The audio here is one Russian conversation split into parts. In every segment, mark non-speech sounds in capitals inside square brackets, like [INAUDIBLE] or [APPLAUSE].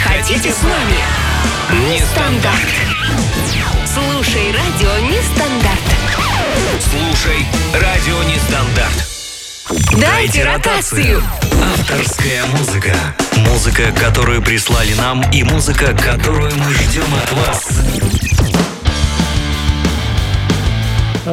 хотите с нами? Нестандарт. Слушай радио Нестандарт. Слушай радио Нестандарт. Дайте ротацию. Авторская музыка. Музыка, которую прислали нам, и музыка, которую мы ждем от вас.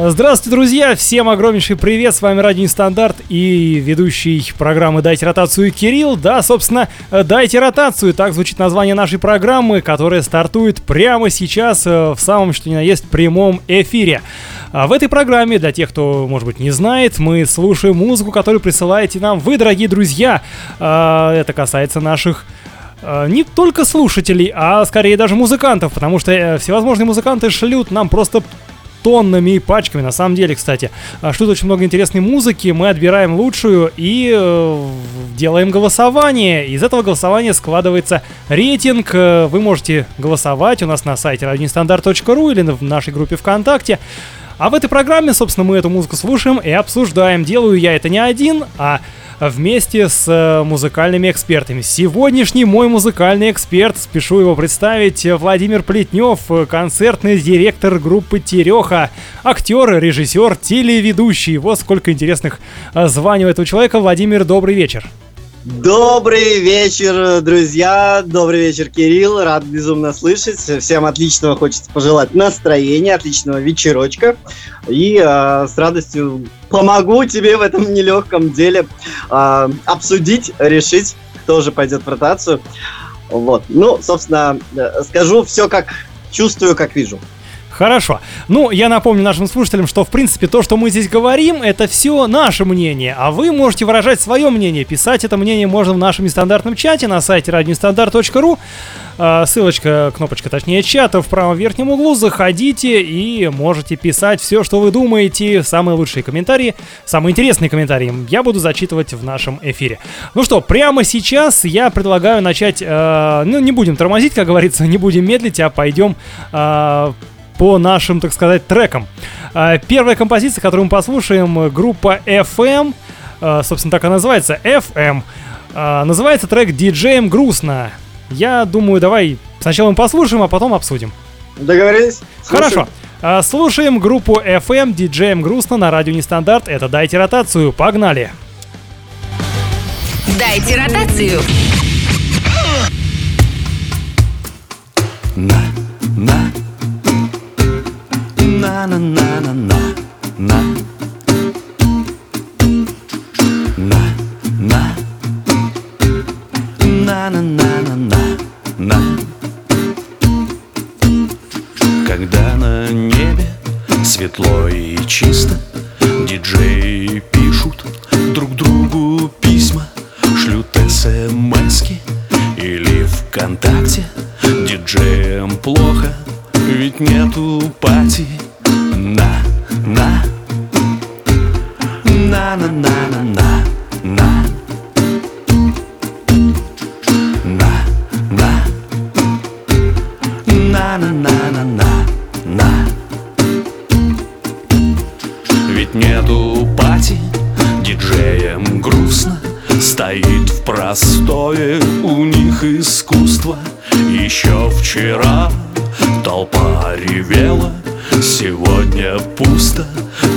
Здравствуйте, друзья! Всем огромнейший привет! С вами Радио Нестандарт и ведущий программы «Дайте ротацию» Кирилл. Да, собственно, «Дайте ротацию» — так звучит название нашей программы, которая стартует прямо сейчас э, в самом, что ни на есть, прямом эфире. А в этой программе, для тех, кто, может быть, не знает, мы слушаем музыку, которую присылаете нам вы, дорогие друзья. А, это касается наших э, не только слушателей, а скорее даже музыкантов, потому что э, всевозможные музыканты шлют нам просто тоннами и пачками. На самом деле, кстати, а, шлют очень много интересной музыки. Мы отбираем лучшую и э, делаем голосование. Из этого голосования складывается рейтинг. Э, Вы можете голосовать у нас на сайте radionestandarт.ru или в нашей группе ВКонтакте. А в этой программе, собственно, мы эту музыку слушаем и обсуждаем. Делаю я это не один, а вместе с э, музыкальными экспертами. Сегодняшний мой музыкальный эксперт, спешу его представить, э, Владимир Плетнев, э, концертный директор группы Тереха, актер, режиссер, телеведущий. Вот сколько интересных званий у этого человека. Владимир, добрый вечер. Добрый вечер, друзья. Добрый вечер, Кирилл. Рад безумно слышать. Всем отличного хочется пожелать настроения, отличного вечерочка. И э, с радостью помогу тебе в этом нелегком деле э, обсудить, решить, кто же пойдет в ротацию. Вот. Ну, собственно, э, скажу все как чувствую, как вижу. Хорошо. Ну, я напомню нашим слушателям, что, в принципе, то, что мы здесь говорим, это все наше мнение, а вы можете выражать свое мнение. Писать это мнение можно в нашем нестандартном чате на сайте radionestandarт.ru. А, Ссылочка, кнопочка, точнее, чата в правом верхнем углу. Заходите и можете писать все, что вы думаете. Самые лучшие комментарии, самые интересные комментарии я буду зачитывать в нашем эфире. Ну что, прямо сейчас я предлагаю начать... э, ну, не будем тормозить, как говорится, не будем медлить, а пойдем... э, по нашим, так сказать, трекам. А, Первая композиция, которую мы послушаем, группа FM, а, собственно, так и называется, FM. А, Называется трек «Диджеем грустно». Я думаю, давай сначала мы послушаем, а потом обсудим. Договорились? Хорошо. А, Слушаем группу FM «Диджеем грустно» на радио Нестандарт. Это «Дайте ротацию». Погнали! Дайте ротацию. на на на-на-на-на-на На На На На-на-на-на-на Когда на небе светло и чисто Диджеи пишут друг другу письма Шлют смски или ВКонтакте Диджеям плохо, ведь нету пати на, на. На, на, на, на, на, на. На, на. На, на, на, на, Ведь нету пати, диджеям грустно Стоит в простое у них искусство. Еще вчера толпа ревела Сегодня пусто,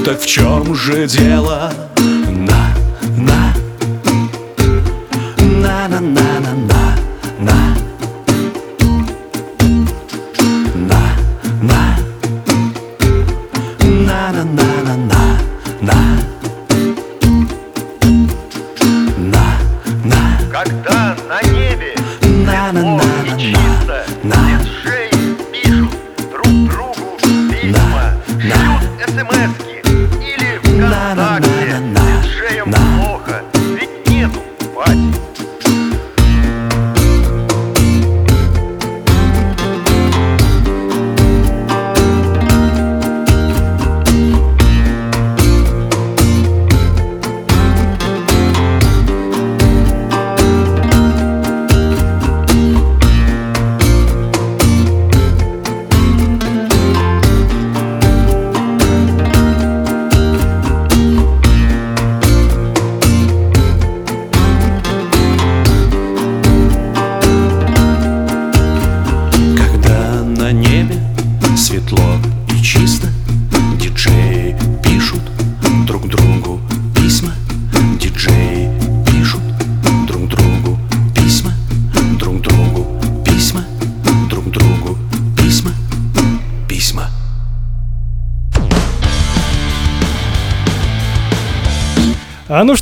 так в чем же дело?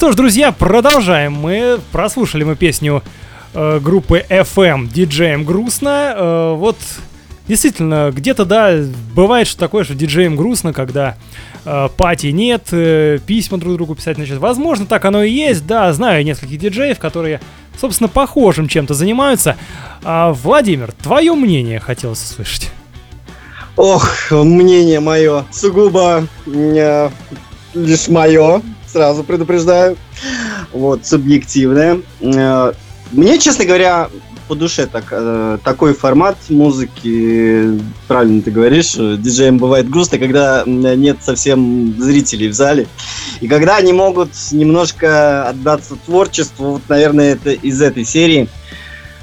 Что ж, друзья, продолжаем. Мы прослушали мы песню э, группы FM диджеем грустно. Э, вот действительно, где-то, да, бывает что такое, что диджеем грустно, когда э, пати нет, э, письма друг другу писать начать. Возможно, так оно и есть, да, знаю нескольких диджеев, которые, собственно, похожим чем-то занимаются. А, Владимир, твое мнение хотелось услышать. Ох, мнение мое сугубо э, лишь мое, сразу предупреждаю. Вот, субъективное. Э, мне, честно говоря, по душе так, э, такой формат музыки, правильно ты говоришь, э, диджеям бывает грустно, когда нет совсем зрителей в зале. И когда они могут немножко отдаться творчеству, вот, наверное, это из этой серии.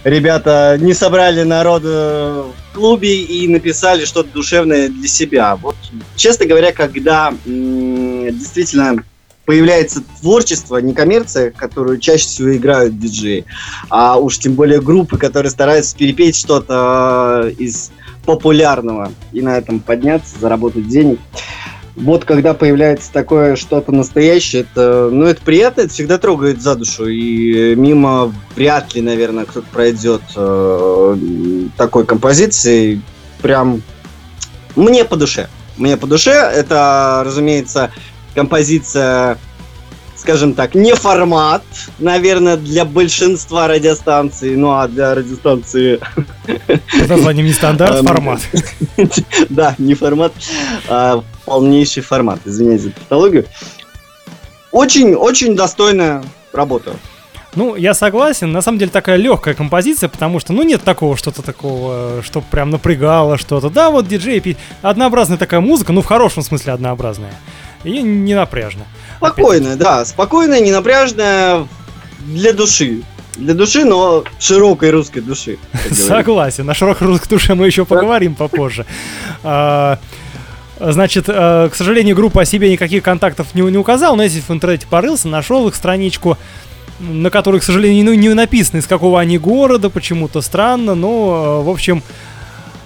Ребята не собрали народ э, в клубе и написали что-то душевное для себя. Вот, честно говоря, когда м, действительно появляется творчество, не коммерция, которую чаще всего играют диджеи, а уж тем более группы, которые стараются перепеть что-то э, из популярного и на этом подняться, заработать денег. Вот когда появляется такое что-то настоящее, это, ну, это приятно, это всегда трогает за душу. И мимо вряд ли, наверное, кто-то пройдет э, такой композиции. Прям мне по душе. Мне по душе. Это, разумеется, композиция, скажем так, не формат, наверное, для большинства радиостанций, ну а для радиостанции, Под названием нестандарт [LAUGHS] Эм, формат. [LAUGHS] да, не формат, а полнейший формат, извиняюсь за тавтологию. Очень-очень достойная работа. Ну, я согласен. На самом деле такая легкая композиция, потому что, ну, нет такого что-то такого, что прям напрягало что-то. Да, вот диджей пи- однообразная такая музыка, ну, в хорошем смысле однообразная. И не напряжно. Спокойная, да, спокойная, ненапряжная для души. Для души, но широкой русской души. [LAUGHS] Согласен. На широкой русской душе мы еще поговорим попозже. А, Значит, э, к сожалению, группа о себе никаких контактов не, не указала, но если в интернете порылся, нашел их страничку, на которой, к сожалению, ну, не написано, из какого они города, почему-то странно, но, э, в общем...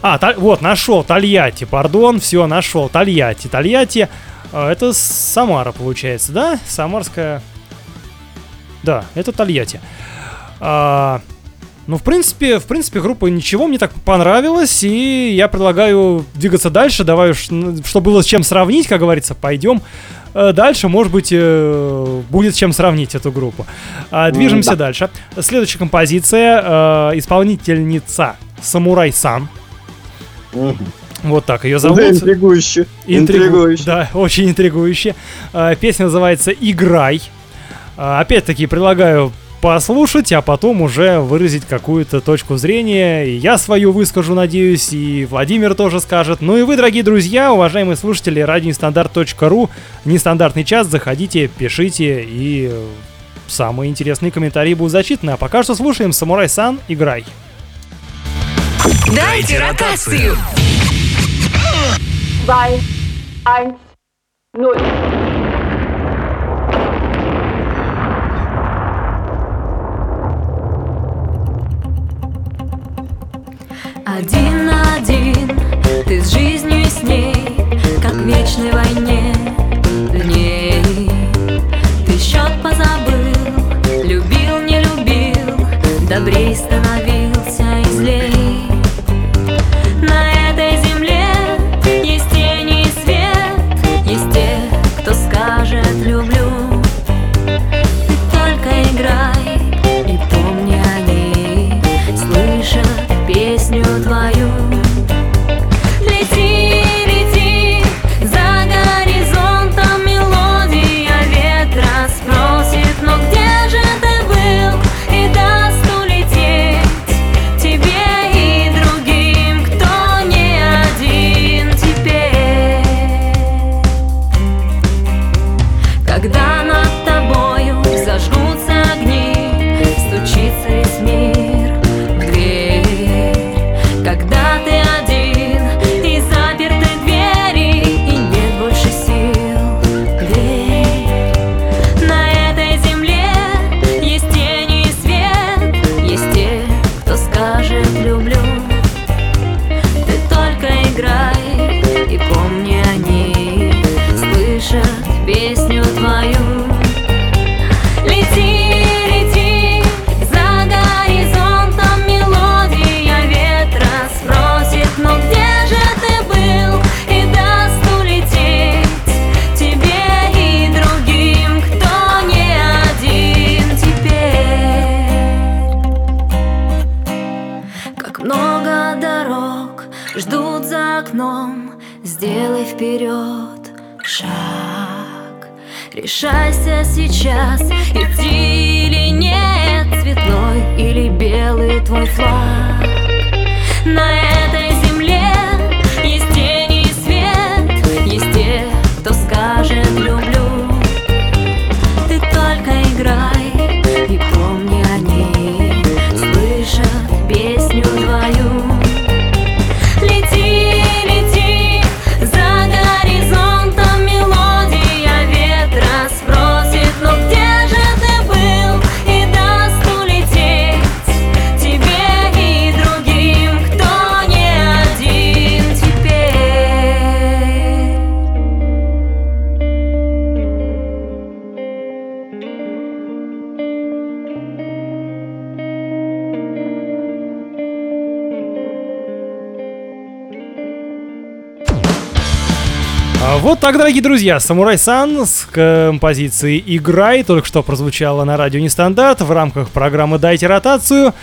А, Та- вот, нашел, Тольятти, пардон, все, нашел, Тольятти. Тольятти, это Самара, получается, да? Самарская... Да, это Тольятти. А, ну, в принципе, в принципе, группа ничего, мне так понравилось, и я предлагаю двигаться дальше. Давай, уж, чтобы было с чем сравнить, как говорится, пойдем э, дальше. Может быть, э, будет с чем сравнить эту группу. А, движемся да. дальше. Следующая композиция. э, исполнительница Самурай Сан. Мгм. Вот так ее зовут. Да, интригующе. Интригу- Интригующе. Да, [LAUGHS] очень интригующе. А, Песня называется «Играй». А, Опять-таки предлагаю послушать, а потом уже выразить какую-то точку зрения. И я свою выскажу, надеюсь, и Владимир тоже скажет. Ну и вы, дорогие друзья, уважаемые слушатели, радионестандарт.ру, нестандартный час, заходите, пишите, и самые интересные комментарии будут зачитаны. А пока что слушаем «Самурай Сан. Играй». Дайте ротацию. Zwei, eins, null. Один на один ты с жизнью с ней Как в вечной войне. Дней Ты счет позабыл, любил, не любил Добрей становился А Вот так, дорогие друзья, Самурай Сан с композицией «Играй» только что прозвучала на радио Нестандарт в рамках программы «Дайте ротацию».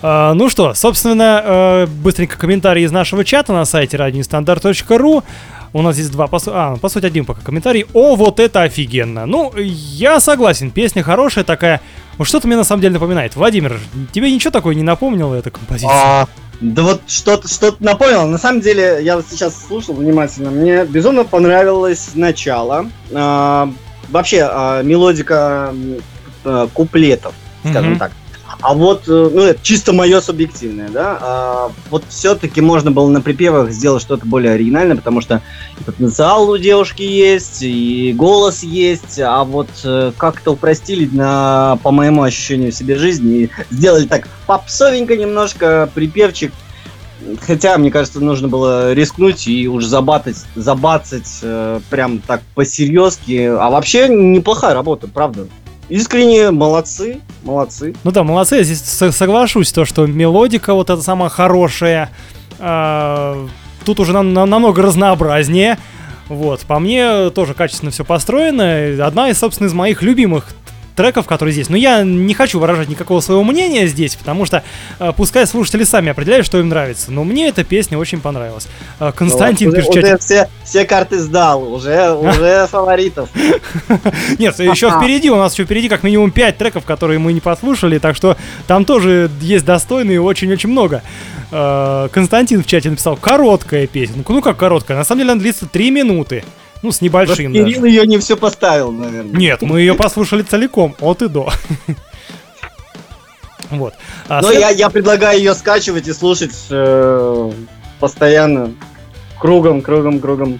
А, ну что, собственно, э, быстренько комментарии из нашего чата на сайте radionestandarт.ru. У нас здесь два, по, су- а, по сути, один пока комментарий. О, вот это офигенно. Ну, я согласен, песня хорошая такая. Вот что-то мне на самом деле напоминает. Владимир, тебе ничего такое не напомнило эта композиция? А, да вот что-то что напомнил. На самом деле, я вот сейчас слушал внимательно. Мне безумно понравилось начало. А, вообще, а, мелодика а, куплетов, скажем Мгм. так. А вот, э, ну, это чисто мое субъективное, да, а, вот все-таки можно было на припевах сделать что-то более оригинальное, потому что и потенциал у девушки есть, и голос есть, а вот э, как-то упростили на, по моему ощущению себе жизни, и сделали так попсовенько немножко, припевчик, Хотя, мне кажется, нужно было рискнуть и уж забатать, забацать э, прям так по-серьезки. А вообще неплохая работа, правда. Искренне молодцы, молодцы. Ну да, молодцы, я здесь со- соглашусь, то, что мелодика вот эта самая хорошая, а, тут уже нам, нам- намного разнообразнее. Вот, по мне тоже качественно все построено. Одна из, собственно, из моих любимых треков, которые здесь. Но я не хочу выражать никакого своего мнения здесь, потому что э, пускай слушатели сами определяют, что им нравится. Но мне эта песня очень понравилась. Э, Константин Ну, уже, пишет в чате. уже все, все карты сдал, уже, уже [LAUGHS] фаворитов. Нет, еще впереди, у нас еще впереди как минимум 5 треков, которые мы не послушали, так что там тоже есть достойные очень-очень много. Э, Константин в чате написал, короткая песня. Ну, ну как короткая? На самом деле она длится 3 минуты. Ну, с небольшим даже. Кирилл ее не все поставил, наверное. Нет, мы ее послушали целиком, от и до. [LAUGHS] Вот. А Но след- я, я предлагаю ее скачивать и слушать э, постоянно. Кругом, кругом, кругом.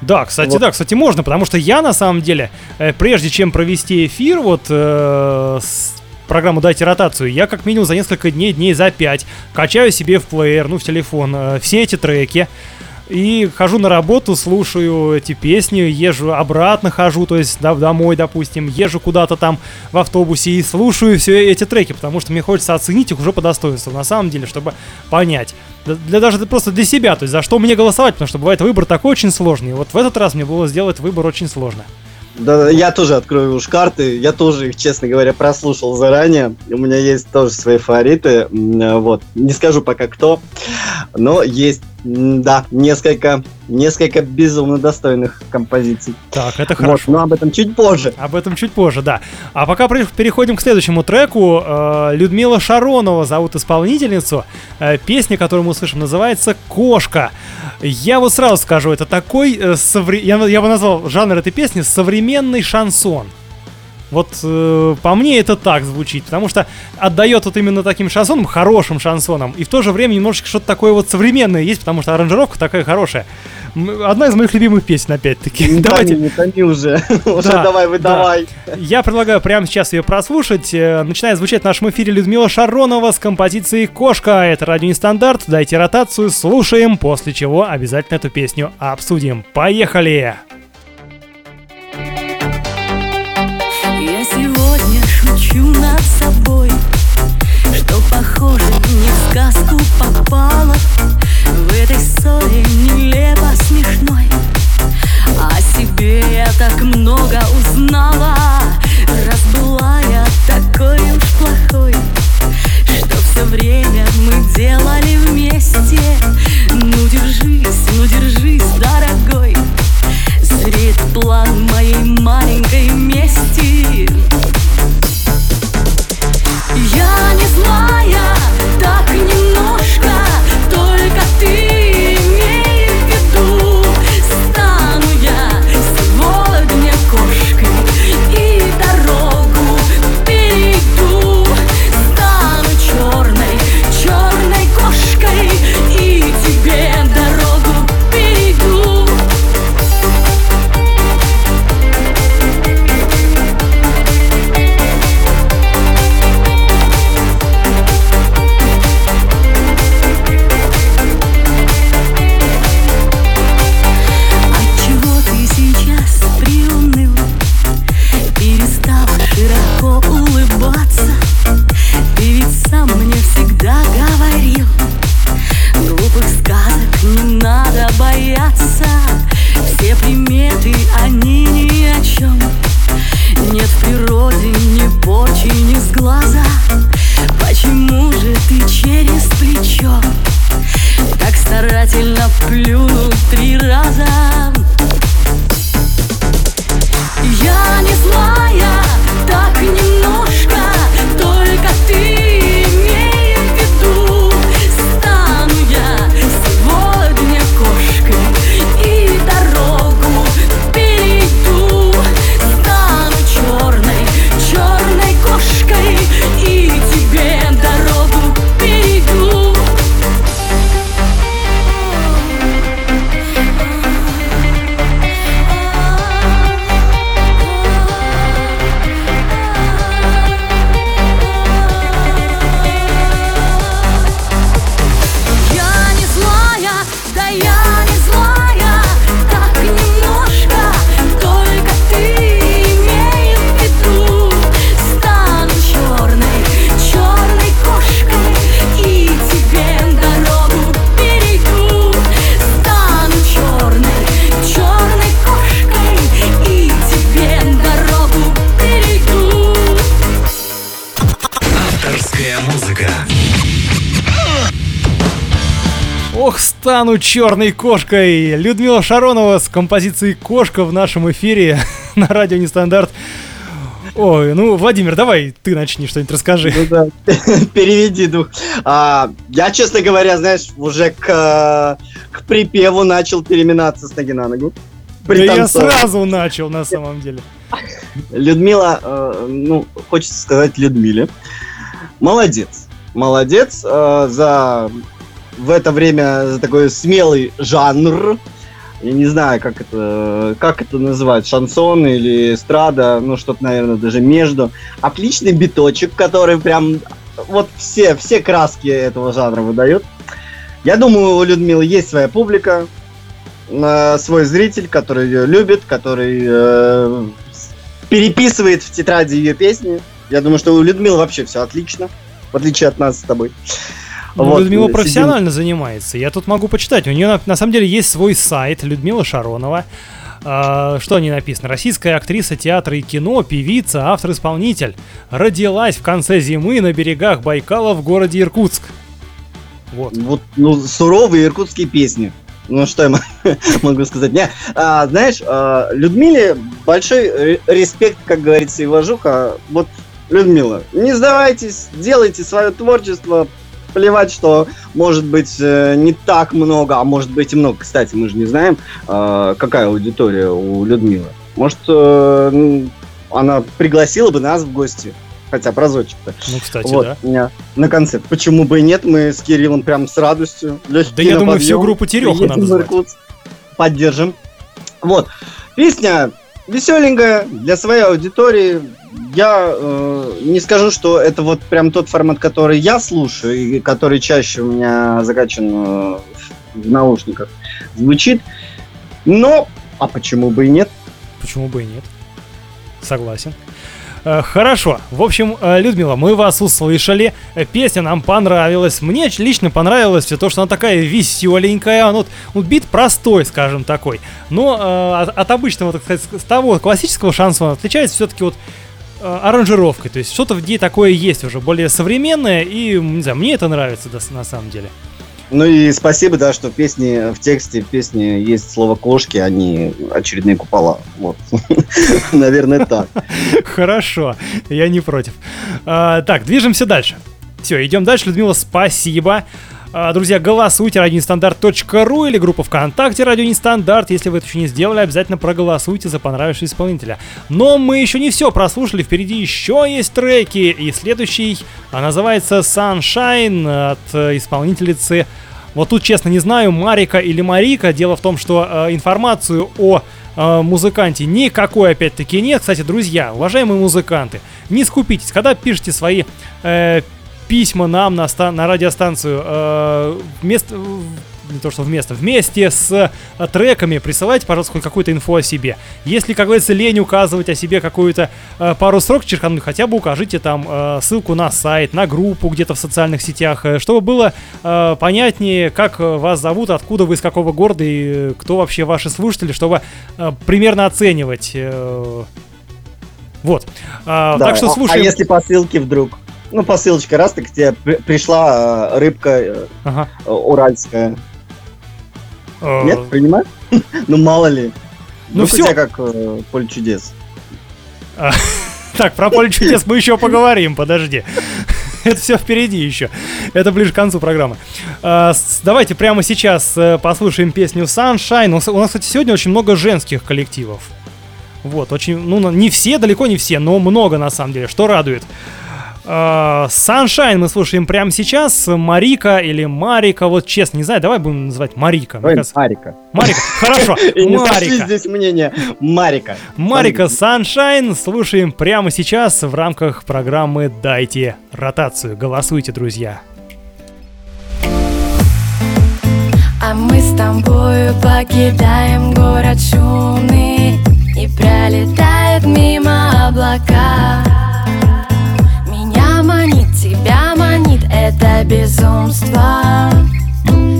Да, кстати, Вот. да, кстати, можно, потому что я на самом деле, э, прежде чем провести эфир, вот э, с программу «Дайте ротацию», я как минимум за несколько дней, дней за пять, качаю себе в плеер, ну, в телефон, э, все эти треки, и хожу на работу, слушаю эти песни, езжу обратно хожу, то есть да, домой, допустим, езжу куда-то там в автобусе и слушаю все эти треки, потому что мне хочется оценить их уже по достоинству, на самом деле, чтобы понять. Для даже просто для себя, то есть за что мне голосовать, потому что бывает выбор такой очень сложный. Вот в этот раз мне было сделать выбор очень сложно. Да, я тоже открою уж карты. Я тоже их, честно говоря, прослушал заранее. У меня есть тоже свои фавориты. Э, Вот. Не скажу пока кто. Но есть, да, несколько, несколько безумно достойных композиций. Так, это Вот, хорошо. но об этом чуть позже. Об этом чуть позже, да. А пока переходим к следующему треку. Э, Людмила Шаронова зовут исполнительницу. Э, Песня, которую мы услышим, называется «Кошка». Я вот сразу скажу, это такой... э, я бы назвал жанр этой песни «современный шансон». Вот э, по мне это так звучит, потому что отдает вот именно таким шансоном, хорошим шансоном, и в то же время немножечко что-то такое вот современное есть, потому что аранжировка такая хорошая. Одна из моих любимых песен, опять-таки. Не Давайте томи, не томи уже. [LAUGHS] Уже Да, давай, да. выдавай. я предлагаю прямо сейчас ее прослушать. Э, Начинает звучать в нашем эфире Людмила Шаронова с композицией «Кошка». Это радио Нестандарт. Дайте ротацию, слушаем, после чего обязательно эту песню обсудим. Поехали! Я шучу над собой Что похоже не в сказку попала В этой ссоре нелепо смешной О себе я так много узнала. Раз была я такой уж плохой Что все время мы делали вместе. Ну держись, ну держись, план моей маленькой мести Я не злая, так немножко бояться Все приметы, они ни о чем Нет в природе ни порчи, ни сглаза. Почему же ты через плечо Так старательно плюнул три раза? Я не злая, стану черной кошкой! Людмила Шаронова с композицией «Кошка» в нашем эфире [LAUGHS] на радио Нестандарт. Ой, ну, Владимир, давай ты начни что-нибудь расскажи. Ну да, [LAUGHS] переведи дух. А, я, честно говоря, знаешь, уже к, к припеву начал переминаться с ноги на ногу. Да я сразу начал, на самом деле. Людмила, э, ну, хочется сказать Людмиле. Молодец. Молодец э, за в это время такой смелый жанр. Я не знаю, как это, как это называть, шансон или эстрада, ну что-то, наверное, даже между. Отличный биточек, который прям вот все, все краски этого жанра выдает. Я думаю, у Людмилы есть своя публика, э, свой зритель, который ее любит, который э, переписывает в тетради ее песни. Я думаю, что у Людмилы вообще все отлично, в отличие от нас с тобой. Ну, Вот, Людмила мы профессионально занимается. Я тут могу почитать. У нее на, на самом деле есть свой сайт Людмила Шаронова. А, что о ней написано? Российская актриса театра и кино, певица, автор-исполнитель. Родилась в конце зимы на берегах Байкала в городе Иркутск. Вот. Вот, ну, суровые иркутские песни. Ну, что я [LAUGHS] могу сказать? Не, а, знаешь, а, Людмиле большой ре- респект, как говорится, и уважуха. Вот, Людмила, не сдавайтесь, делайте свое творчество, плевать, что может быть э, не так много, а может быть и много. Кстати, мы же не знаем, а, какая аудитория у Людмилы. Может, э, она пригласила бы нас в гости, хотя бы разочек-то. Ну, кстати, Вот, да. меня на концерт. Почему бы и нет? Мы с Кириллом прям с радостью. Легкий Да я думаю, всю группу Приедем надо звать. Поддержим. Вот. Песня веселенькая для своей аудитории. Я э, не скажу, что это вот прям тот формат, который я слушаю и который чаще у меня закачан э, в наушниках звучит. Но, а почему бы и нет? Почему бы и нет? Согласен. Э, Хорошо. В общем, э, Людмила, мы вас услышали. Песня нам понравилась. Мне лично понравилось все то, что она такая веселенькая. Ну, вот бит простой, скажем, такой. Но э, от, от обычного, так сказать, с того классического шансона отличается все-таки вот аранжировкой. То есть что-то в ней такое есть уже, более современное. И, не знаю, мне это нравится да, на самом деле. Ну и спасибо, да, что в песне, в тексте песни есть слово кошки, а не очередные купола. Вот. [LAUGHS] Наверное, так. Хорошо, я не против. А, так, движемся дальше. Все, идем дальше. Людмила, спасибо. А, Друзья, голосуйте радионестандарт.ру или группа ВКонтакте Радио Нестандарт. Если вы это еще не сделали, обязательно проголосуйте за понравившегося исполнителя. Но мы еще не все прослушали, впереди еще есть треки. И следующий а, называется Sunshine от э, исполнительницы вот тут, честно, не знаю, Марика или Марика. Дело в том, что э, информацию о э, музыканте никакой, опять-таки, нет. Кстати, друзья, уважаемые музыканты, не скупитесь. Когда пишете свои э, письма нам на, ста- на радиостанцию э, вместо... Не то, что вместо, вместе с э, треками присылайте, пожалуйста, хоть какую-то инфу о себе. Если, как говорится, лень указывать о себе какую-то э, пару строк черкануть, хотя бы укажите там э, ссылку на сайт, на группу где-то в социальных сетях, э, чтобы было э, понятнее, как э, вас зовут, откуда вы, из какого города и э, кто вообще ваши слушатели, чтобы э, примерно оценивать. э, вот. А, Да, Так что а- слушаем. А если по ссылке вдруг? Ну, по ссылочке, раз так тебе при- пришла э, рыбка э, Ага. э, уральская. Э, Нет, принимаешь? [LAUGHS] Ну, мало ли. Ну, Вдруг у тебя как э, поле чудес. [LAUGHS] Так, про поле чудес мы еще поговорим, подожди. [LAUGHS] Это все впереди еще. Это ближе к концу программы. А, с- давайте прямо сейчас послушаем песню Sunshine. У нас, кстати, сегодня очень много женских коллективов. Вот, очень, ну, не все, далеко не все, но много на самом деле, что радует. Sunshine мы слушаем прямо сейчас. Марика или Марика, вот честно, не знаю, давай будем называть Марика. Кажется, Марика. Марика, хорошо, [LAUGHS] И не Марика. здесь мнения. Марика. Марика Sunshine слушаем прямо сейчас в рамках программы «Дайте ротацию». Голосуйте, друзья. А мы с тобою покидаем город шумный И пролетает мимо облака это безумство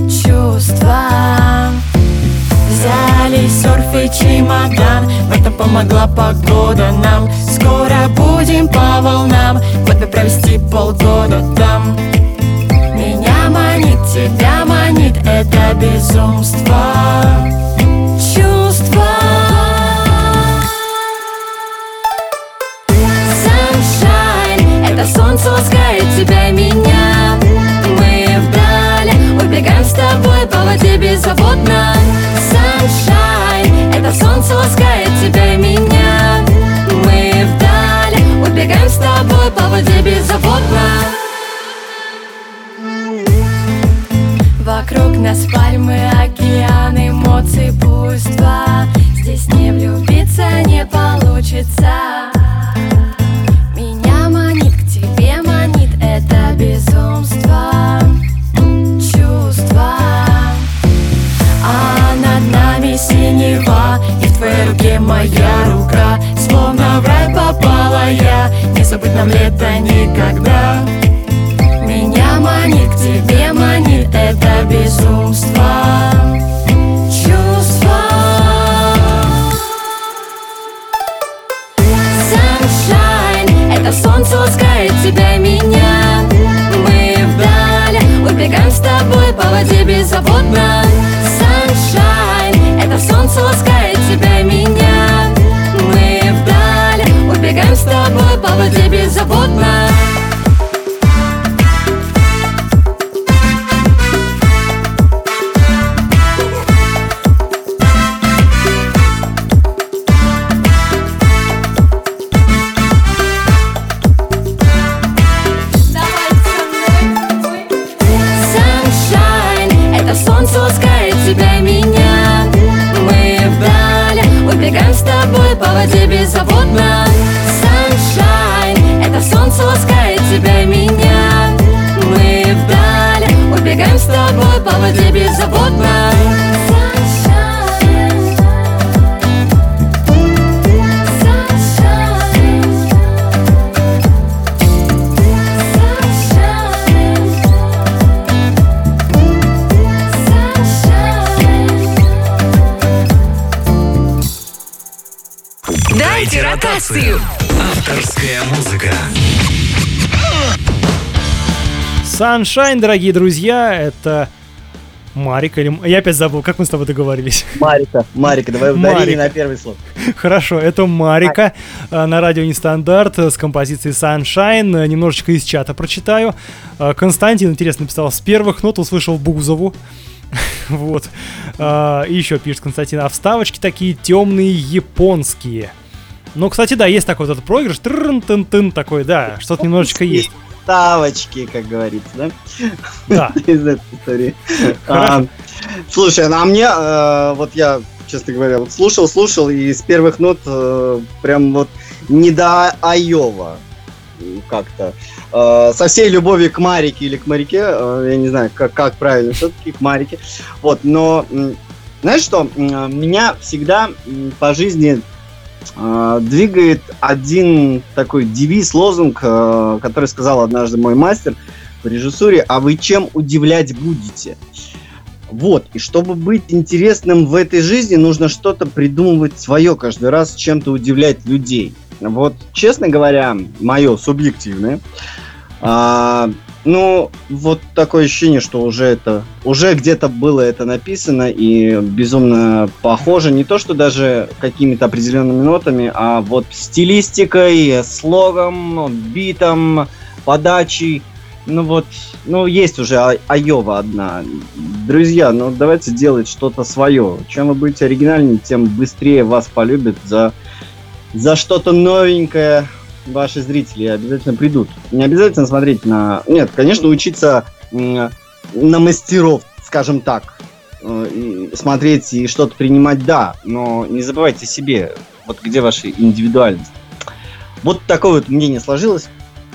Чувства Взяли серф и чемодан В этом помогла погода нам. Скоро будем по волнам Вот бы провести полгода там. Меня манит, тебя манит это безумство Это солнце ласкает тебя и меня. Мы вдали убегаем с тобой по воде беззаботно. Sunshine, это солнце ласкает тебя и меня. Мы вдали убегаем с тобой по воде беззаботно. Вокруг нас пальмы, океан, эмоций, буйства Здесь не влюбиться не получится моя рука? Словно в рай попала я. Не забыть нам лето никогда. Меня манит, к тебе манит это безумство Sunshine, дорогие друзья, это Марик или... Я опять забыл, как мы с тобой договорились. Марика. Марика, давай Марика. на первый слог. Хорошо, это Марика э, на радио Нестандарт с композицией Sunshine. Немножечко из чата прочитаю. Э, Константин, интересно, написал, с первых нот услышал Бузову. [LAUGHS] Вот. А, И еще пишет Константин, а вставочки такие темные японские. Ну, кстати, да, есть такой вот этот проигрыш. Трын-тын-тын такой, да, что-то немножечко есть. Ставочки, как говорится, да? Да. [LAUGHS] Из этой истории. А, Слушай, ну а мне, э, вот я, честно говоря, вот слушал, слушал, и с первых нот э, прям вот не до Айова как-то. Э, Со всей любовью к Марике или к Марике, я не знаю, как, как правильно все-таки, к Марике. Вот, но знаешь что, меня всегда по жизни двигает один такой девиз, лозунг, э, который сказал однажды мой мастер по режиссуре, а вы чем удивлять будете? Вот, и чтобы быть интересным в этой жизни, нужно что-то придумывать свое каждый раз, чем-то удивлять людей. Вот, честно говоря, мое субъективное, а, ну, вот такое ощущение, что уже это, уже где-то было это написано и безумно похоже, не то, что даже какими-то определенными нотами, а вот стилистикой, слогом, битом, подачей. Ну вот, ну есть уже А- Айова одна. Друзья, ну давайте делать что-то свое. Чем вы будете оригинальнее, тем быстрее вас полюбят за, за что-то новенькое. Ваши зрители обязательно придут. Не обязательно смотреть на... Нет, конечно, учиться на мастеров, скажем так. Э, и смотреть и что-то принимать, да. Но не забывайте себе. Вот где ваша индивидуальность. Вот такое вот мнение сложилось.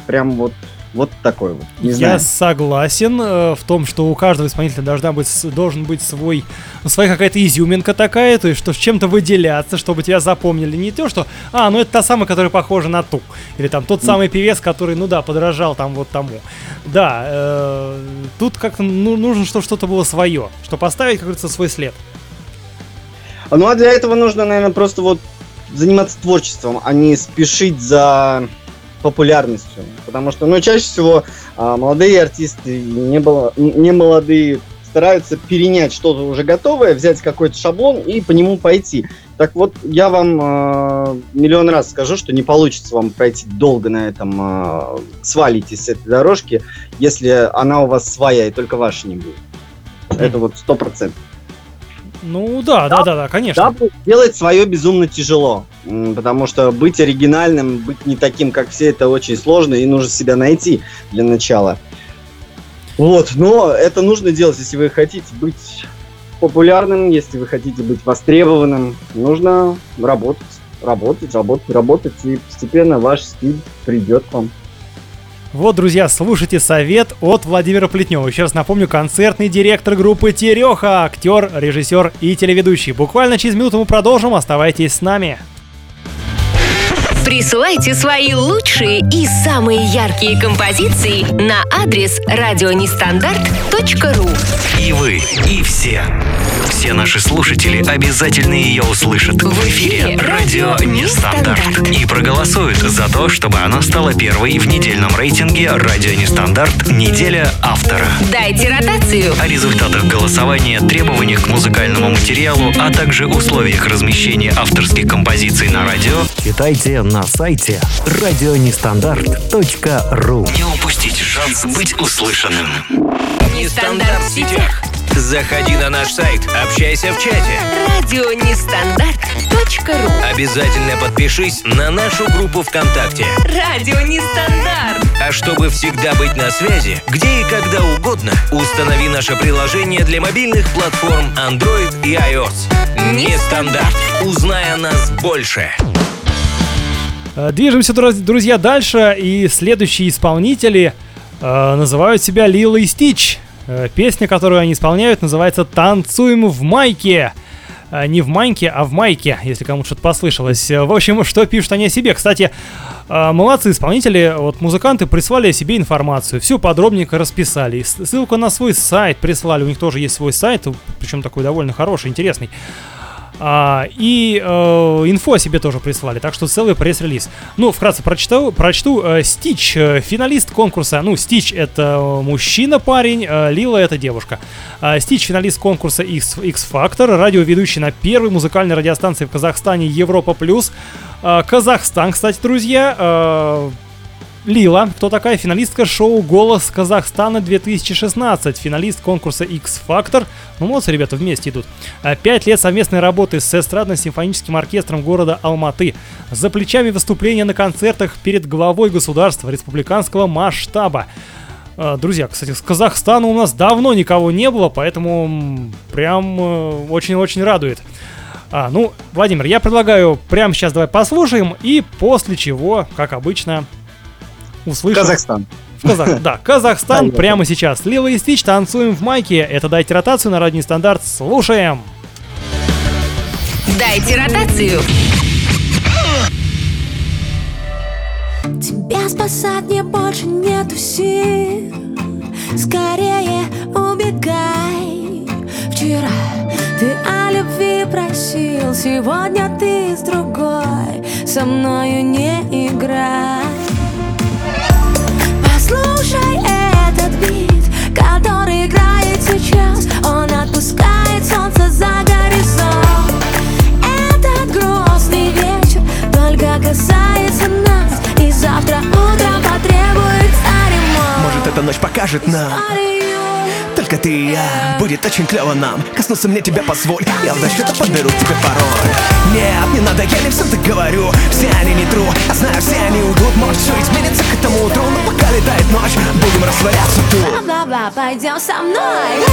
Прям вот, вот такое вот. Не Я знаю. согласен э, в том, что у каждого исполнителя должна быть, должен быть свой, ну, своя какая-то изюминка такая, то есть, что с чем-то выделяться, чтобы тебя запомнили. Не то, что, а, ну это та самая, которая похожа на ту. Или там тот самый певец, который, ну да, подражал там вот тому. Да, э, тут как-то ну, нужно, чтобы что-то было свое, чтобы поставить, как говорится, свой след. Ну а для этого нужно, наверное, просто вот заниматься творчеством, а не спешить за популярностью. Потому что, ну, чаще всего а, молодые артисты, не, было, не молодые, стараются перенять что-то уже готовое, взять какой-то шаблон и по нему пойти. Так вот, я вам э, миллион раз скажу, что не получится вам пройти долго на этом, э, свалитесь с этой дорожки, если она у вас своя и только ваша не будет. Это вот сто процентов. Ну да, да, да, да, конечно. Да, делать свое безумно тяжело, потому что быть оригинальным, быть не таким, как все, это очень сложно, и нужно себя найти для начала. Вот, но это нужно делать, если вы хотите быть популярным, если вы хотите быть востребованным, нужно работать, работать, работать, работать, и постепенно ваш стиль придет к вам. Вот, друзья, слушайте совет от Владимира Плетнева. Еще раз напомню, концертный директор группы Тереха, актер, режиссер и телеведущий. Буквально через минуту мы продолжим, оставайтесь с нами. Присылайте свои лучшие и самые яркие композиции на адрес радионестандарт.ру И вы, и все. Все наши слушатели обязательно ее услышат в эфире «Радио Нестандарт» и проголосуют за то, чтобы она стала первой в недельном рейтинге «Радио Нестандарт. Неделя автора». Дайте ротацию. О результатах голосования, требованиях к музыкальному материалу, а также условиях размещения авторских композиций на радио читайте на сайте радионестандарт.ру Не упустите шанс быть услышанным. Нестандарт в сетях. Заходи на наш сайт, общайся в чате. Радионестандарт.ру Обязательно подпишись на нашу группу ВКонтакте. Радио Нестандарт. А чтобы всегда быть на связи, где и когда угодно, установи наше приложение для мобильных платформ Android и iOS. Нестандарт. Узнай о нас больше. Э, Движемся, друз- друзья, дальше, и следующие исполнители э, называют себя Лила и Стич. Э, Песня, которую они исполняют, называется «Танцуем в майке». Э, Не в майке, а в майке, если кому что-то послышалось. Э, В общем, что пишут они о себе? Кстати, э, молодцы исполнители, вот музыканты прислали о себе информацию, всю подробненько расписали. Ссылку на свой сайт прислали, у них тоже есть свой сайт, причем такой довольно хороший, интересный. А, и э, инфо о себе тоже прислали, так что целый пресс-релиз. Ну, вкратце прочитаю. прочту. Э, Стич, э, финалист конкурса. Ну, Стич это мужчина, парень, э, Лила это девушка. А, Стич, финалист конкурса X, X Factor, радиоведущий на первой музыкальной радиостанции в Казахстане Европа Плюс. А, Казахстан, кстати, друзья. э, Лила, кто такая финалистка шоу «Голос Казахстана 2016», финалист конкурса X Factor. Ну, молодцы, ребята, вместе идут. А, Пять лет совместной работы с эстрадно-симфоническим оркестром города Алматы. За плечами выступления на концертах перед главой государства республиканского масштаба. А, Друзья, кстати, с Казахстана у нас давно никого не было, поэтому прям э, очень-очень радует. А, ну, Владимир, я предлагаю прямо сейчас давай послушаем, и после чего, как обычно, услышим... Казахстан. В Казах... Да, Казахстан прямо сейчас. Лила и Стич, танцуем в майке. Это дайте ротацию на радио стандарт. Слушаем. Дайте ротацию. Тебя спасать мне больше нету сил Скорее убегай Вчера ты о любви просил Сегодня ты с другой Со мною не играй Который играет сейчас. Он отпускает солнце за горизонт. Этот грустный вечер только касается нас. И завтра утром потребуется ремонт Может эта ночь покажет нам Только ты и я. Будет очень клево нам. Коснуться мне тебя позволь. Я в счета подберу тебе пароль. Нет, не надо, я не все так говорю. Все они не тру, я знаю, все они уйдут. Может все изменится к этому утру Но пока летает ночь, будем растворяться тут. Бла-бла, пойдем со мной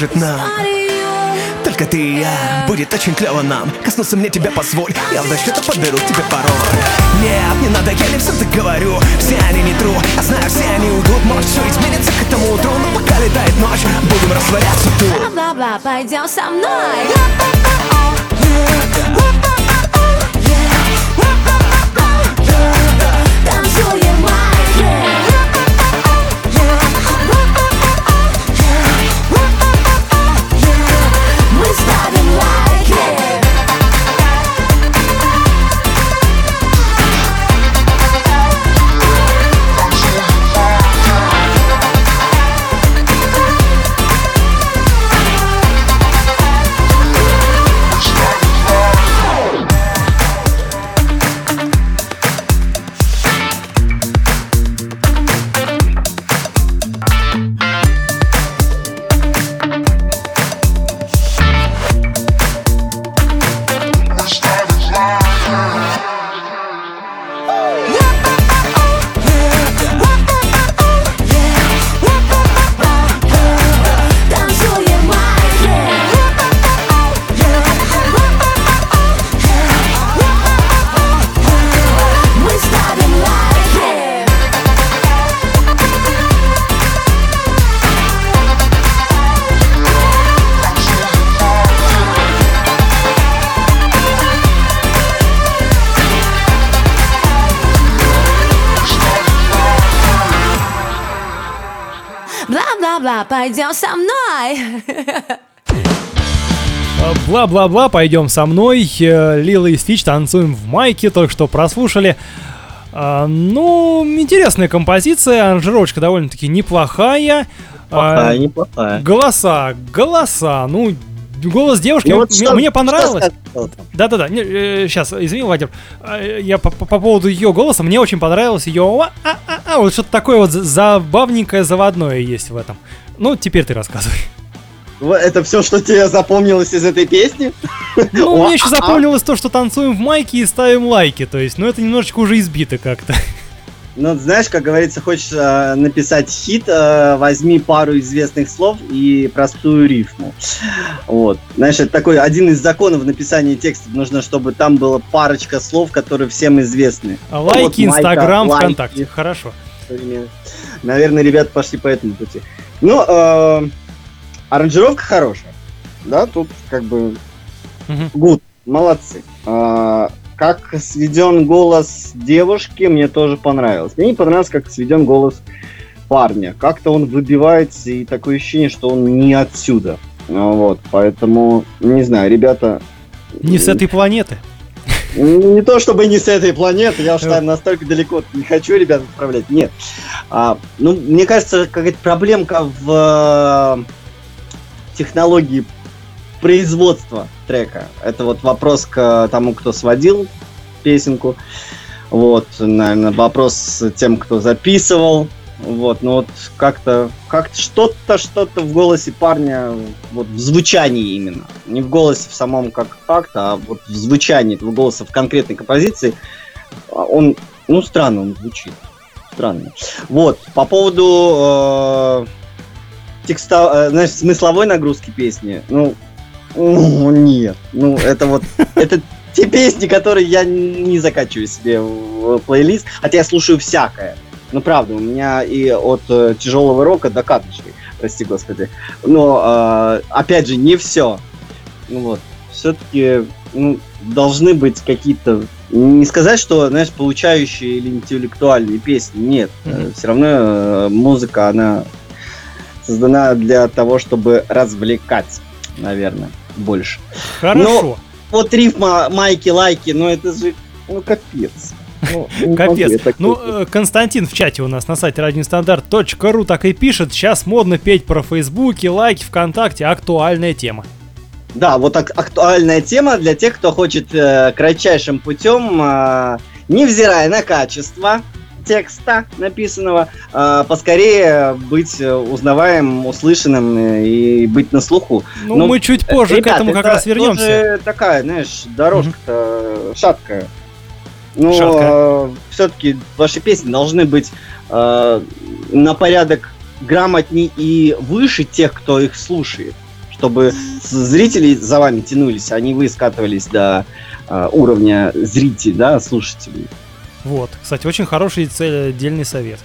покажет нам. Только ты и я. Будет очень клево нам. Коснуться мне тебя позволь. Я в счета подберу тебе пароль Нет, не надо, я не все так говорю. Все они не тру, я знаю, все они уйдут. Может все изменится к этому утру Но пока летает ночь, будем растворяться тут. Бла-бла, пойдем со мной Бла-бла-бла, пойдем со мной. Э, Лила и Стич танцуем в майке, только что прослушали. А, ну, интересная композиция, аранжировочка довольно-таки неплохая. А, Плохая, неплохая. Голоса, голоса, ну, голос девушки Ну мне- вот что- мне что понравилось. сказал там? Да-да-да, сейчас, извини, Владимир, А, я по, по- по поводу ее голоса, мне очень понравилось ее, а, а, а, а, вот что-то такое вот за- забавненькое, заводное есть в этом. Ну, теперь ты рассказывай. Это все, что тебе запомнилось из этой песни? Ну, мне еще а- запомнилось то, что танцуем в майке и ставим лайки, то есть, ну, это немножечко уже избито как-то. Ну, знаешь, как говорится, хочешь э, написать хит, э, возьми пару известных слов и простую рифму. Вот. Знаешь, это такой один из законов написания текстов. Нужно, чтобы там была парочка слов, которые всем известны. А лайки, вот Инстаграм, лайки. ВКонтакте, хорошо. Наверное, ребята пошли по этому пути. Ну, э, аранжировка хорошая. Да, тут как бы гуд, молодцы. А, как сведен голос девушки, мне тоже понравилось. Мне не понравилось, как сведен голос парня. Как-то он выбивается, и такое ощущение, что он не отсюда. Ну, Вот, поэтому, не знаю, ребята... Не с этой планеты. Не то чтобы не с этой планеты, я уж там настолько далеко не хочу ребят отправлять. Нет. А, ну, мне кажется, какая-то проблемка в технологии производства трека. Это вот вопрос к тому, кто сводил песенку. Вот, наверное, вопрос тем, кто записывал. Вот, ну вот как-то, как что-то, что-то в голосе парня, вот в звучании именно. Не в голосе в самом как факт, а вот в звучании этого голоса в конкретной композиции, он, ну, странно он звучит. Странно. Вот, по поводу э, текста, э, знаешь, смысловой нагрузки песни, ну, ну, нет. Ну, это вот, [LAUGHS] это те песни, которые я не закачиваю себе в плейлист, хотя я слушаю всякое. Ну, правда, у меня и от э, тяжелого рока до каторжной, прости господи. Но, э, опять же, не все. Ну вот, все-таки ну, должны быть какие-то, не сказать, что, знаешь, получающие или интеллектуальные песни, нет. Мгм. Все равно э, музыка, она создана для того, чтобы развлекать, наверное, больше. Хорошо. Вот рифма майки-лайки, ну это же, ну капец. Ну, могу Капец. так Ну, э, Константин в чате у нас на сайте radiostandarт.ru так и пишет. Сейчас модно петь про Фейсбуке, лайки ВКонтакте. Актуальная тема. Да, вот ак- актуальная тема для тех, кто хочет э, кратчайшим путем, э, невзирая на качество текста написанного, э, поскорее быть э, узнаваемым, услышанным э, и быть на слуху. Ну, Ну, мы чуть позже Ребят, к этому как это раз вернемся. тоже такая, знаешь, дорожка-то шаткая. Но Шаткая. все-таки ваши песни должны быть э, на порядок грамотней и выше тех, кто их слушает. Чтобы зрители за вами тянулись, а не вы скатывались до э, уровня зрителей, да, слушателей. Вот, кстати, очень хороший цель, отдельный совет.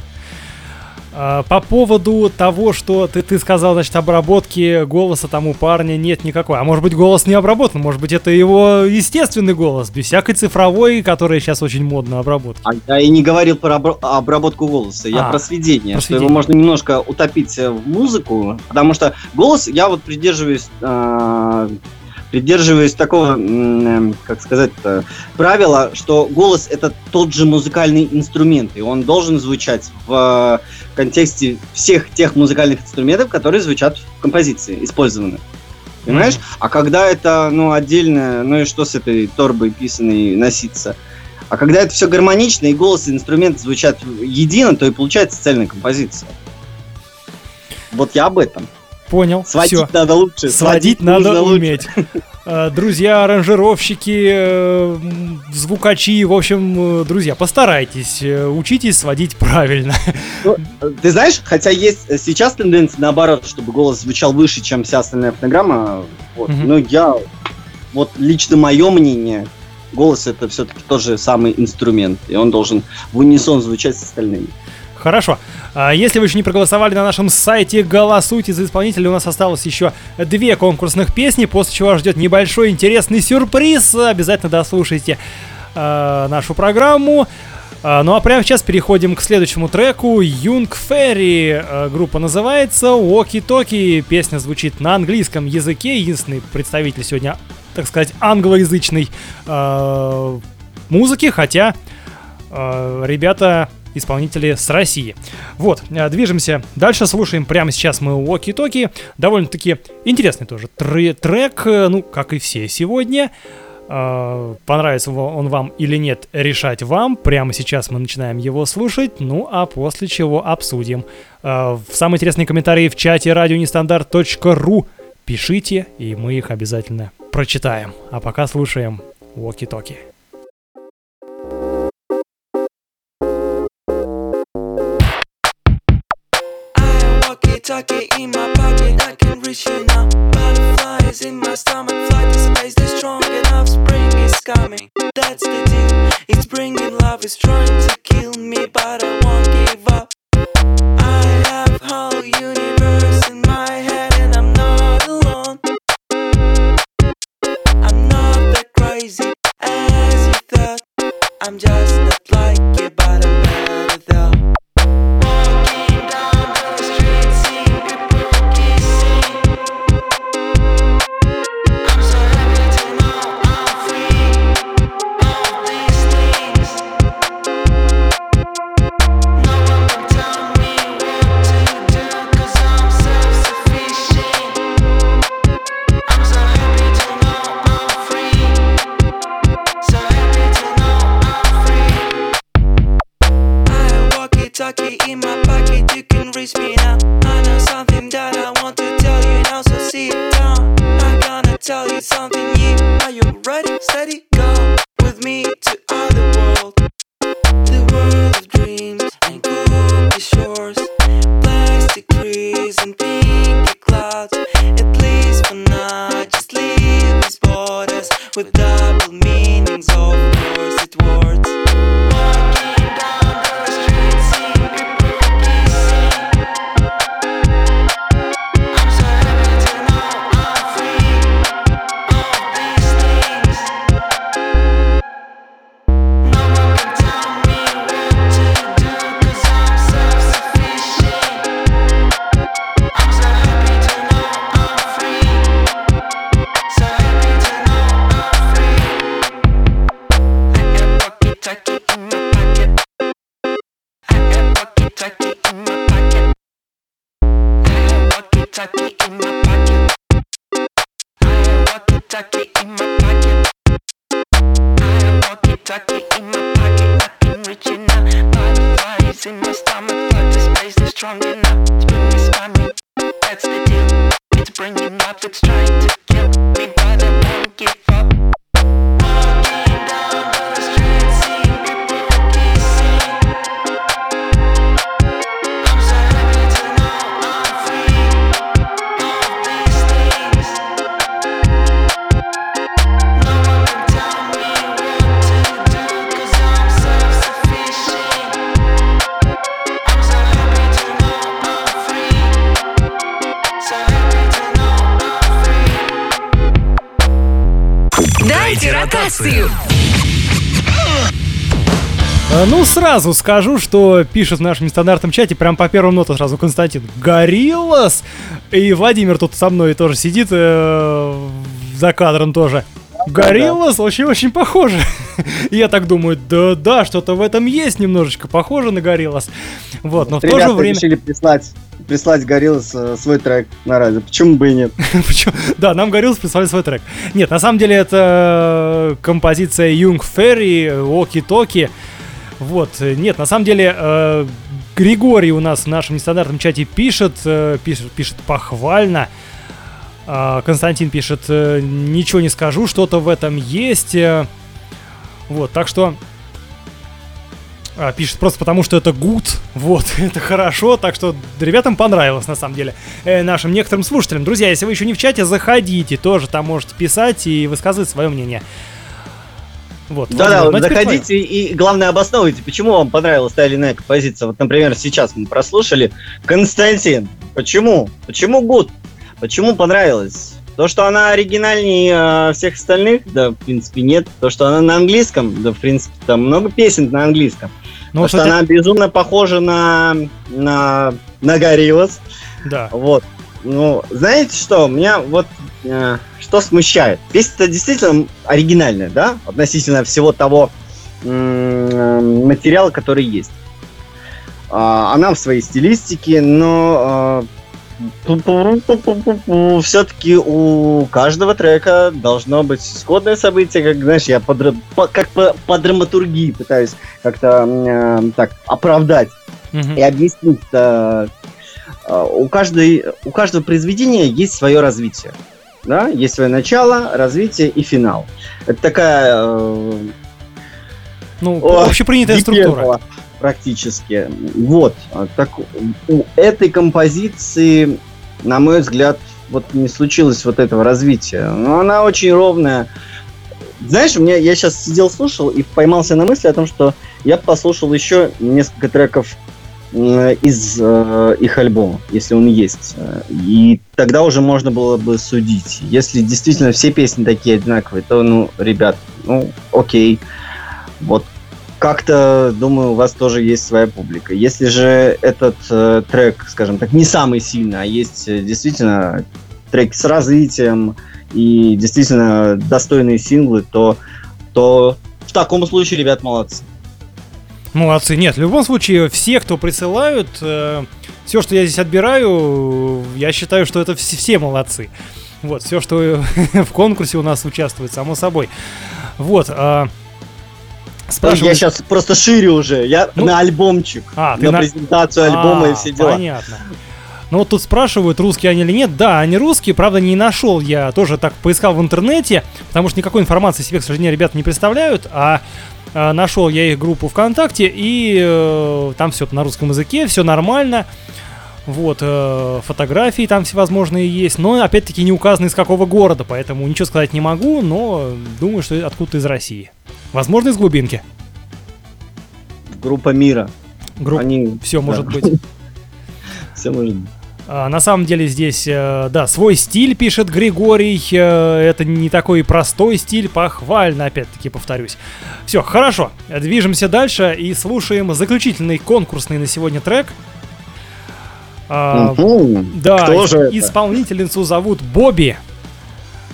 А, По поводу того, что ты, ты сказал, значит, обработки голоса там у парня нет никакой. А может быть, голос не обработан, может быть, это его естественный голос, без всякой цифровой, которая сейчас очень модна обработки. А я и не говорил про обра- обработку голоса, я А, про сведение, про что его сведение. можно немножко утопить э, в музыку, потому что голос, я вот придерживаюсь, э, придерживаюсь такого, м, э, как сказать, правила, что голос это тот же музыкальный инструмент, и он должен звучать в э, контексте всех тех музыкальных инструментов, которые звучат в композиции, использованы. Понимаешь? А когда это, ну, отдельно, ну и что с этой торбой писаной носиться? А когда это все гармонично, и голос, и инструмент звучат едино, то и получается цельная композиция. Вот я об этом. Понял, Сводить все. надо лучше. Сводить нужно надо лучше. уметь. Э, Друзья, аранжировщики, э, звукачи, в общем, э, друзья, постарайтесь, учитесь сводить правильно. Ну, Ты знаешь, хотя есть сейчас тенденция наоборот, чтобы голос звучал выше, чем вся остальная фонограмма. Вот. Мгм. Но я, вот лично мое мнение, голос это все-таки тоже самый инструмент, и он должен в унисон звучать с остальными. Хорошо. А Если вы еще не проголосовали на нашем сайте, голосуйте за исполнителя. У нас осталось еще две конкурсных песни, после чего вас ждет небольшой интересный сюрприз. Обязательно дослушайте э, нашу программу. А, Ну а прямо сейчас переходим к следующему треку. Юнг Ферри. Группа называется Оки Токи. Песня звучит на английском языке. Единственный представитель сегодня, так сказать, англоязычной э, музыки. Хотя э, ребята исполнители с России. Вот, э, движемся дальше, слушаем прямо сейчас мы Уоки-Токи. Довольно-таки интересный тоже тре- трек, э, ну, как и все сегодня. Э, Понравится он вам или нет, решать вам. Прямо сейчас мы начинаем его слушать, ну а после чего обсудим. Самые интересные комментарии в чате радионестандарт.ру пишите, и мы их обязательно прочитаем. А пока слушаем Уоки-Токи. Walkie-talkie in my pocket, I can reach you now. Butterflies in my stomach, flight to space, they're strong enough. Spring is coming, that's the deal. It's bringing love, it's trying to kill me, but I won't give up. I have whole universe it's trying to сразу скажу, что пишет в нашем нестандартном чате, прям по первому ноту сразу Константин Гориллас. И Владимир тут со мной тоже сидит э, за кадром тоже. Гориллас очень-очень похоже. [LAUGHS] Я так думаю, да-да, что-то в этом есть немножечко похоже на Гориллас. Вот, но в то же время... решили прислать, прислать Гориллас э, свой трек на радио. Почему бы и нет? [LAUGHS] Да, нам Гориллас прислали свой трек. Нет, на самом деле это э, композиция Юнг Ферри, Оки Токи. Вот, э, нет, на самом деле э, Григорий у нас в нашем нестандартном чате пишет, э, пишет, пишет похвально. А, Константин пишет, э, ничего не скажу, что-то в этом есть. э. Вот, так что а, пишет просто потому, что это good, вот, [LAUGHS] это хорошо, так что ребятам понравилось, на самом деле, э, нашим некоторым слушателям. Друзья, если вы еще не в чате, заходите, тоже там можете писать и высказывать свое мнение. Вот, Да-да, Владимир, вот ну, а теперь заходите и, главное, обосновывайте, почему вам понравилась та или иная композиция. Вот, например, сейчас мы прослушали. Константин, почему? Почему гуд? Почему понравилось? То, что она оригинальнее э, всех остальных, да, в принципе, нет. То, что она на английском, да, в принципе, там много песен на английском. Ну, То, что кстати- она безумно похожа на, на, на Гориллас. Да. Вот. Ну, знаете что, меня вот э, что смущает? Песня-то действительно оригинальная, да, относительно всего того м, материала, который есть. А, Она в своей стилистике, но все-таки у каждого трека должно быть сходное событие, как знаешь, я подра- по- как по, по драматургии пытаюсь как-то э, так оправдать Мгм. и объяснить. Э, у, каждой, у каждого произведения есть свое развитие. Да? Есть свое начало, развитие и финал. Это такая э, Ну, О, общепринятая структура. практически. Вот. А Так у этой композиции, на мой взгляд, вот не случилось вот этого развития. Но она очень ровная. Знаешь, у меня я сейчас сидел слушал и поймался на мысли о том, что я послушал еще несколько треков из э, их альбома, если он есть. Э, И тогда уже можно было бы судить. Если действительно все песни такие одинаковые, то, ну, ребят, ну, окей. Вот как-то, думаю, у вас тоже есть своя публика. Если же этот э, трек, скажем так, не самый сильный, а есть э, действительно треки с развитием и действительно достойные синглы, то, то в таком случае, ребят, молодцы. Молодцы. Нет, в любом случае, все, кто присылают, все, что я здесь отбираю, я считаю, что это вс- все молодцы. Вот, все, что [LAUGHS] в конкурсе у нас участвует, само собой. Вот. а, Я спрашивают- сейчас просто шире уже. Я Ну, на альбомчик, А, на, на- презентацию альбома и А, все дела. Понятно. Ну вот тут спрашивают, русские они или нет. Да, они русские, правда, не нашел я. Тоже так поискал в интернете, потому что никакой информации себе, к сожалению, ребята не представляют. А, а, нашел я их группу ВКонтакте, и э, там все на русском языке, все нормально. Вот, э, фотографии там всевозможные есть, но опять-таки не указано из какого города, поэтому ничего сказать не могу, но думаю, что откуда-то из России. Возможно, из глубинки. Группа мира. Группа. Они... Все да. [LAUGHS] может быть. Все может быть. А, На самом деле здесь, э, да, свой стиль, пишет Григорий. э, Это не такой простой стиль, похвально, опять-таки повторюсь. Все, хорошо, движемся дальше и слушаем заключительный конкурсный на сегодня трек. Мгм. Да, Кто же это? исполнительницу зовут Бобби.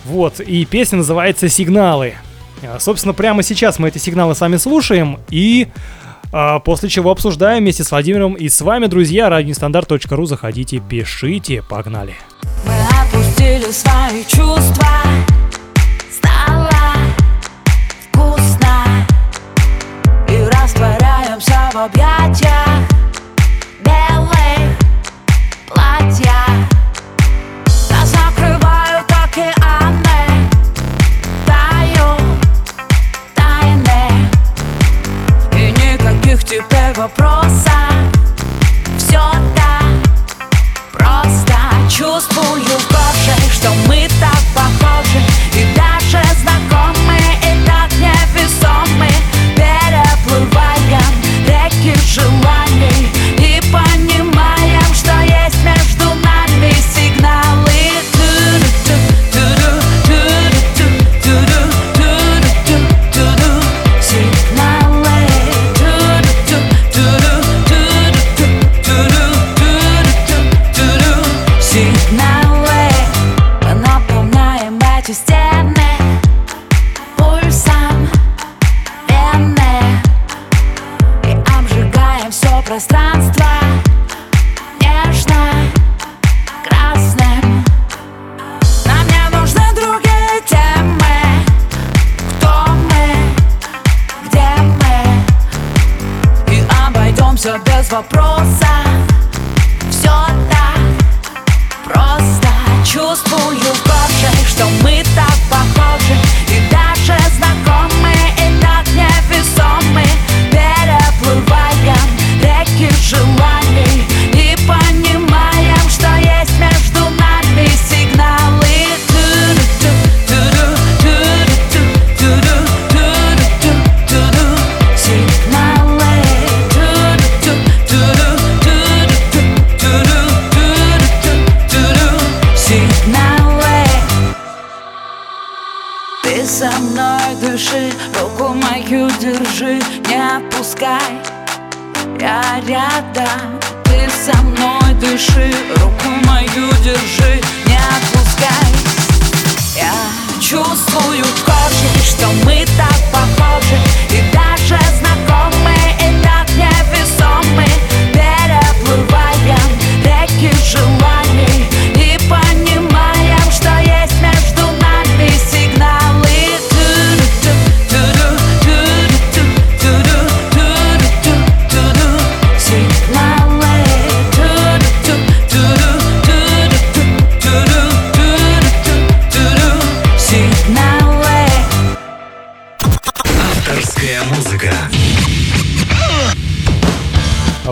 Вот, и песня называется «Сигналы». А, Собственно, прямо сейчас мы эти сигналы с вами слушаем и после чего обсуждаем вместе с Владимиром и с вами, друзья, радионестандарт.ру. Заходите, пишите, погнали. Мы отпустили свои чувства Стало вкусно И растворяемся в объятиях Белых платья вопросов Все так Просто. Чувствую кожей, что мы так похожи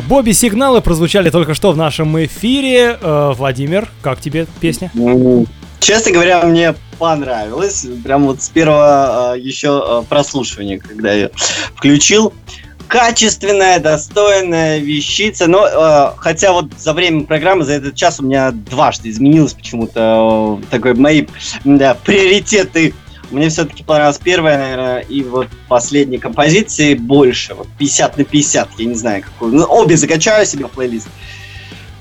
Бобби сигналы прозвучали только что в нашем эфире. Э, Владимир, как тебе песня? Честно говоря, мне понравилось. Прям вот с первого э, еще э, прослушивания, когда я включил. Качественная, достойная вещица. Но э, хотя вот за время программы, за этот час у меня дважды изменилось почему-то э, такой мои да, приоритеты. Мне все-таки понравилась первая, наверное, и вот последние композиции больше. Вот 50 на 50, я не знаю какую. Ну, обе закачаю себе в плейлист.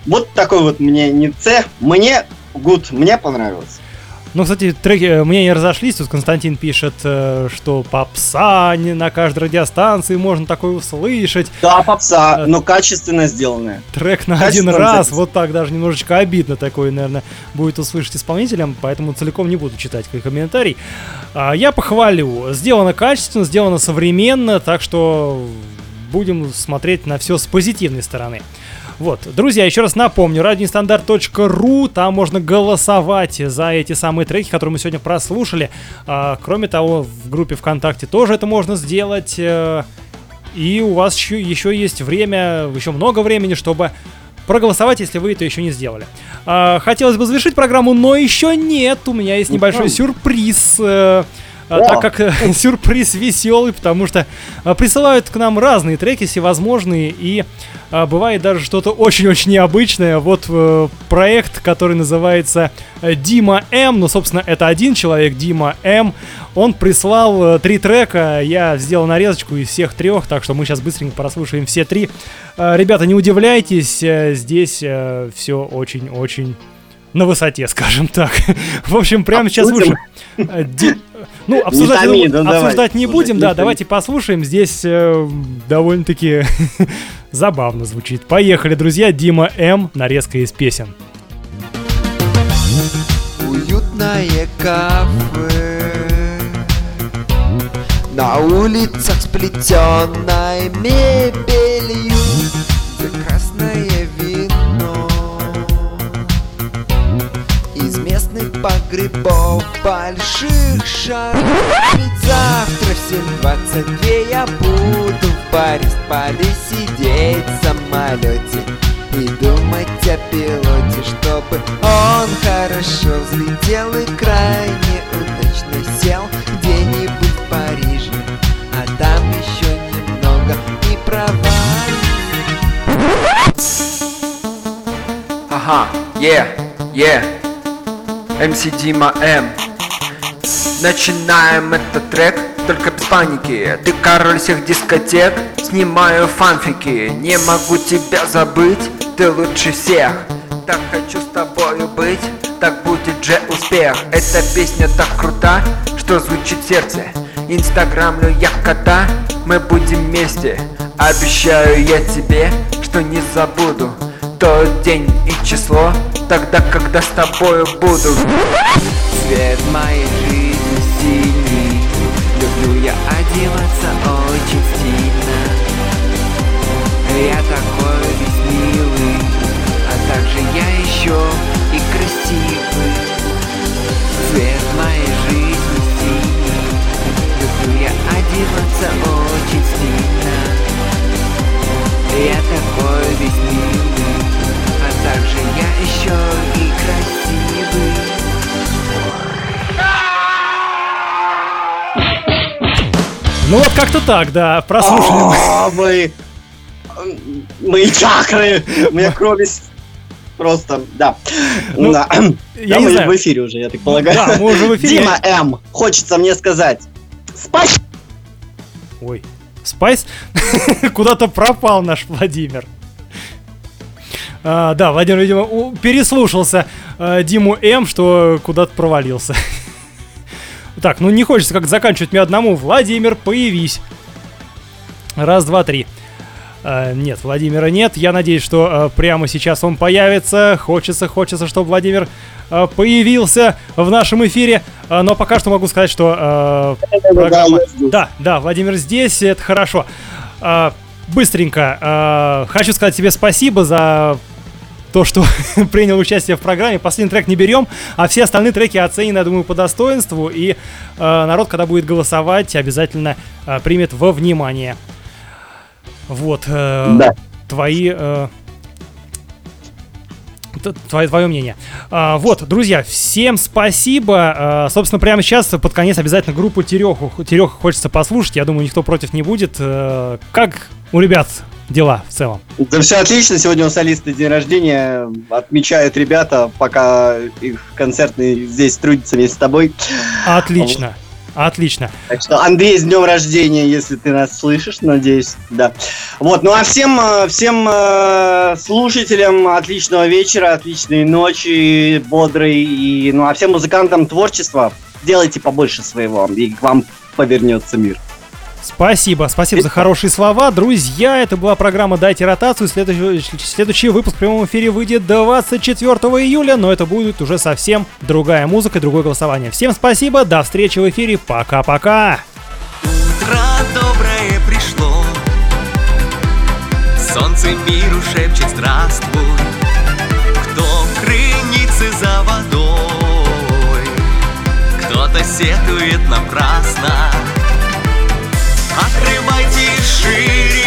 Вот такой вот мне не С. Мне гуд, мне понравилось. Ну, кстати, треки э, мнения разошлись. Тут Константин пишет, э, что попса не на каждой радиостанции можно такое услышать. Да, попса, но качественно сделанная. Трек на один раз, вот так даже немножечко обидно такое, наверное, будет услышать исполнителям, поэтому целиком не буду читать комментарий. А, я похвалю. Сделано качественно, сделано современно, так что будем смотреть на все с позитивной стороны. Вот, друзья, еще раз напомню, радионестандарт.ру, там можно голосовать за эти самые треки, которые мы сегодня прослушали. А, кроме того, в группе ВКонтакте тоже это можно сделать. э, И у вас еще, еще есть время, еще много времени, чтобы проголосовать, если вы это еще не сделали. А, хотелось бы завершить программу, но еще нет. У меня есть небольшой сюрприз. А, О! Так как э, [LAUGHS] сюрприз веселый, потому что а, присылают к нам разные треки всевозможные, и а, бывает даже что-то очень-очень необычное. Вот э, проект, который называется э, Дима М, ну, собственно, это один человек, Дима М, он прислал три трека, я сделал нарезочку из всех трех, так что мы сейчас быстренько прослушаем все три. Ребята, не удивляйтесь, здесь все очень-очень на высоте, скажем так. [LAUGHS] В общем, прямо сейчас слушаем. Э, Ну, обсуждать, томи, ну, ну, давай. обсуждать не будем, не да, томи. давайте послушаем. Здесь э, довольно-таки [LAUGHS] забавно звучит. Поехали, друзья. Дима М. Нарезка из песен. Уютное кафе На улицах с плетеной погребов больших шаров Ведь завтра в 7.22 я буду в Борисполе сидеть в самолете и думать о пилоте, чтобы он хорошо взлетел и крайне удачно сел где-нибудь в Париже, а там еще немного и провалит. Ага, е, е, МС Дима М. Начинаем этот трек, только без паники. Ты король всех дискотек, снимаю фанфики. Не могу тебя забыть, ты лучше всех. Так хочу с тобою быть, так будет же успех. Эта песня так крута, что звучит сердце. Инстаграмлю я кота, мы будем вместе. Обещаю я тебе, что не забуду Тот день и число, тогда, когда с тобою буду. Цвет моей жизни синий Люблю я одеваться очень стильно. Я такой весь милый А также я еще как-то так, да, прослушали. мы. О, мои, м, мои чакры, у меня просто, да. Ну, Да. я Да, не мы знаю. в эфире уже, я так полагаю. Да, мы уже в эфире. Дима М, хочется мне сказать. Спасибо. Ой, Спайс [LAUGHS] куда-то пропал наш Владимир. А, да, Владимир, видимо, переслушался э, Диму М, что куда-то провалился. Так, ну не хочется как заканчивать мне одному. Владимир, появись. Раз, два, три. Э, нет, Владимира нет. Я надеюсь, что э, прямо сейчас он появится. Хочется, хочется, чтобы Владимир э, появился в нашем эфире. Э, но пока что могу сказать, что э, программа... Да, да, Владимир здесь, это хорошо. А, быстренько. а, хочу сказать тебе спасибо за то, что [LAUGHS] принял участие в программе. Последний трек не берем, а все остальные треки оценены, я думаю, по достоинству. И а, народ, когда будет голосовать, обязательно а, примет во внимание. Вот. э, Да. твои... э, Твое, твое мнение. А, вот, друзья, всем спасибо. А, собственно, прямо сейчас под конец обязательно группу Тереху, Тереху хочется послушать. Я думаю, никто против не будет. Э, как у ребят дела в целом? Да все отлично, сегодня у солиста день рождения, отмечают ребята, пока их концертный здесь трудится вместе с тобой. Отлично. Отлично. Так что, Андрей, с днем рождения, если ты нас слышишь, надеюсь, да. Вот, ну а всем, э, всем э, слушателям отличного вечера, отличной ночи, бодрой, и, ну а всем музыкантам творчества делайте побольше своего, и к вам повернется мир. Спасибо, спасибо за хорошие слова. Друзья, это была программа «Дайте ротацию». Следующий, следующий выпуск в прямом эфире выйдет 24 июля, но это будет уже совсем другая музыка и другое голосование. Всем спасибо, до встречи в эфире, пока-пока. Утро доброе пришло Солнце миру шепчет здравствуй Кто в крынице за водой Кто-то сетует напрасно Открывайте шире